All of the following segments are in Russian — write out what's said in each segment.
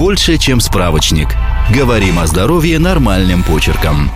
больше, чем справочник. Говорим о здоровье нормальным почерком.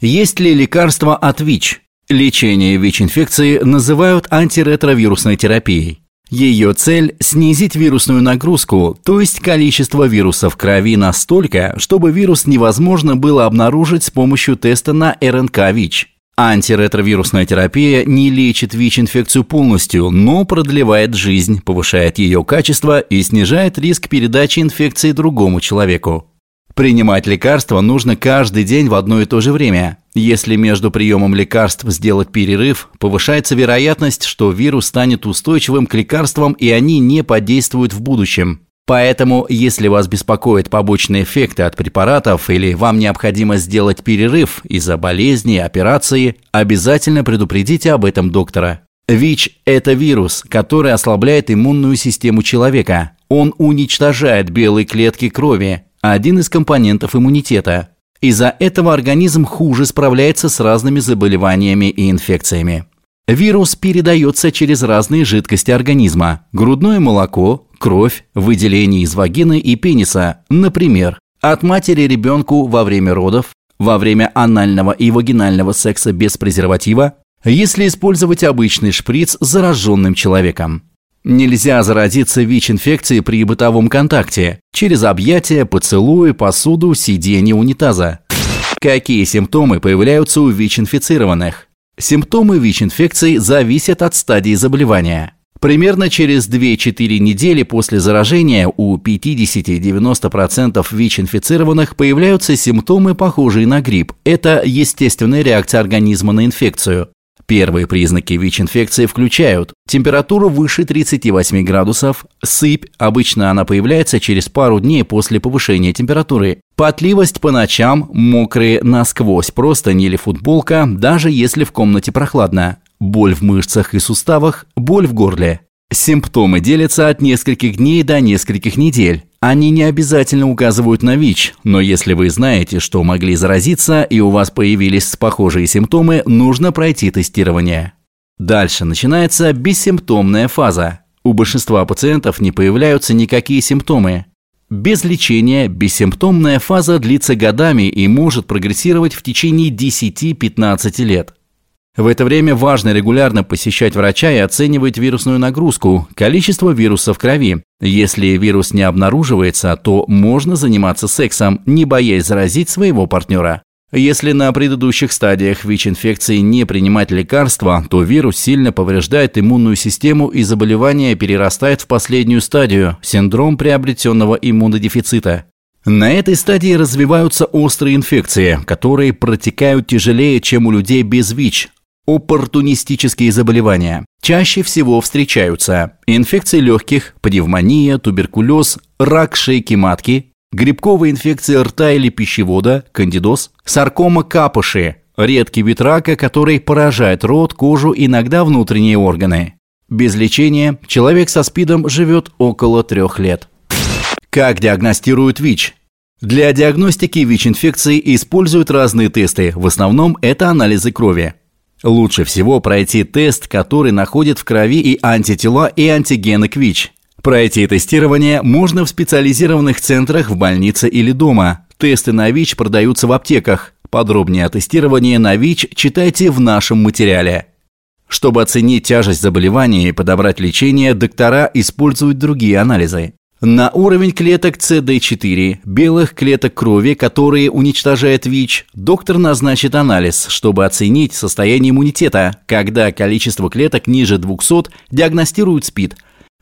Есть ли лекарство от ВИЧ? Лечение ВИЧ-инфекции называют антиретровирусной терапией. Ее цель – снизить вирусную нагрузку, то есть количество вирусов в крови настолько, чтобы вирус невозможно было обнаружить с помощью теста на РНК-ВИЧ. Антиретровирусная терапия не лечит ВИЧ-инфекцию полностью, но продлевает жизнь, повышает ее качество и снижает риск передачи инфекции другому человеку. Принимать лекарства нужно каждый день в одно и то же время. Если между приемом лекарств сделать перерыв, повышается вероятность, что вирус станет устойчивым к лекарствам и они не подействуют в будущем. Поэтому, если вас беспокоят побочные эффекты от препаратов или вам необходимо сделать перерыв из-за болезни, операции, обязательно предупредите об этом доктора. ВИЧ – это вирус, который ослабляет иммунную систему человека. Он уничтожает белые клетки крови, один из компонентов иммунитета. Из-за этого организм хуже справляется с разными заболеваниями и инфекциями. Вирус передается через разные жидкости организма – грудное молоко, кровь, выделение из вагины и пениса, например, от матери ребенку во время родов, во время анального и вагинального секса без презерватива, если использовать обычный шприц с зараженным человеком. Нельзя заразиться ВИЧ-инфекцией при бытовом контакте, через объятия, поцелуи, посуду, сиденье унитаза. Какие симптомы появляются у ВИЧ-инфицированных? Симптомы ВИЧ-инфекции зависят от стадии заболевания. Примерно через 2-4 недели после заражения у 50-90% ВИЧ-инфицированных появляются симптомы, похожие на грипп. Это естественная реакция организма на инфекцию. Первые признаки ВИЧ-инфекции включают температуру выше 38 градусов, сыпь, обычно она появляется через пару дней после повышения температуры, потливость по ночам, мокрые насквозь простыни или футболка, даже если в комнате прохладно, боль в мышцах и суставах, боль в горле. Симптомы делятся от нескольких дней до нескольких недель. Они не обязательно указывают на ВИЧ, но если вы знаете, что могли заразиться и у вас появились похожие симптомы, нужно пройти тестирование. Дальше начинается бессимптомная фаза. У большинства пациентов не появляются никакие симптомы. Без лечения бессимптомная фаза длится годами и может прогрессировать в течение 10-15 лет. В это время важно регулярно посещать врача и оценивать вирусную нагрузку, количество вируса в крови. Если вирус не обнаруживается, то можно заниматься сексом, не боясь заразить своего партнера. Если на предыдущих стадиях ВИЧ-инфекции не принимать лекарства, то вирус сильно повреждает иммунную систему и заболевание перерастает в последнюю стадию – синдром приобретенного иммунодефицита. На этой стадии развиваются острые инфекции, которые протекают тяжелее, чем у людей без ВИЧ, Оппортунистические заболевания. Чаще всего встречаются инфекции легких, пневмония, туберкулез, рак шейки матки, грибковая инфекция рта или пищевода, кандидоз, саркома капыши, редкий вид рака, который поражает рот, кожу, иногда внутренние органы. Без лечения человек со СПИДом живет около трех лет. Как диагностируют ВИЧ? Для диагностики ВИЧ-инфекции используют разные тесты, в основном это анализы крови. Лучше всего пройти тест, который находит в крови и антитела, и антигены к ВИЧ. Пройти тестирование можно в специализированных центрах в больнице или дома. Тесты на ВИЧ продаются в аптеках. Подробнее о тестировании на ВИЧ читайте в нашем материале. Чтобы оценить тяжесть заболевания и подобрать лечение, доктора используют другие анализы на уровень клеток CD4, белых клеток крови, которые уничтожает ВИЧ, доктор назначит анализ, чтобы оценить состояние иммунитета. Когда количество клеток ниже 200, диагностируют СПИД.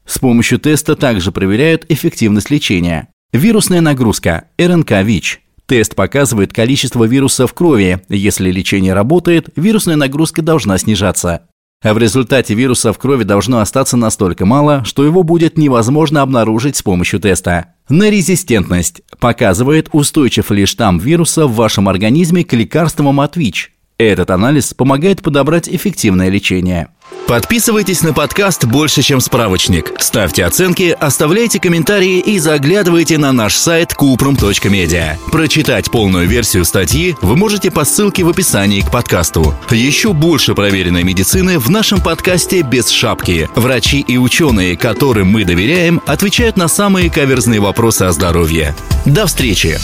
С помощью теста также проверяют эффективность лечения. Вирусная нагрузка, РНК-ВИЧ. Тест показывает количество вируса в крови. Если лечение работает, вирусная нагрузка должна снижаться. А в результате вируса в крови должно остаться настолько мало, что его будет невозможно обнаружить с помощью теста. На резистентность показывает, устойчив ли штамм вируса в вашем организме к лекарствам от ВИЧ. Этот анализ помогает подобрать эффективное лечение. Подписывайтесь на подкаст «Больше, чем справочник». Ставьте оценки, оставляйте комментарии и заглядывайте на наш сайт kuprum.media. Прочитать полную версию статьи вы можете по ссылке в описании к подкасту. Еще больше проверенной медицины в нашем подкасте «Без шапки». Врачи и ученые, которым мы доверяем, отвечают на самые каверзные вопросы о здоровье. До встречи!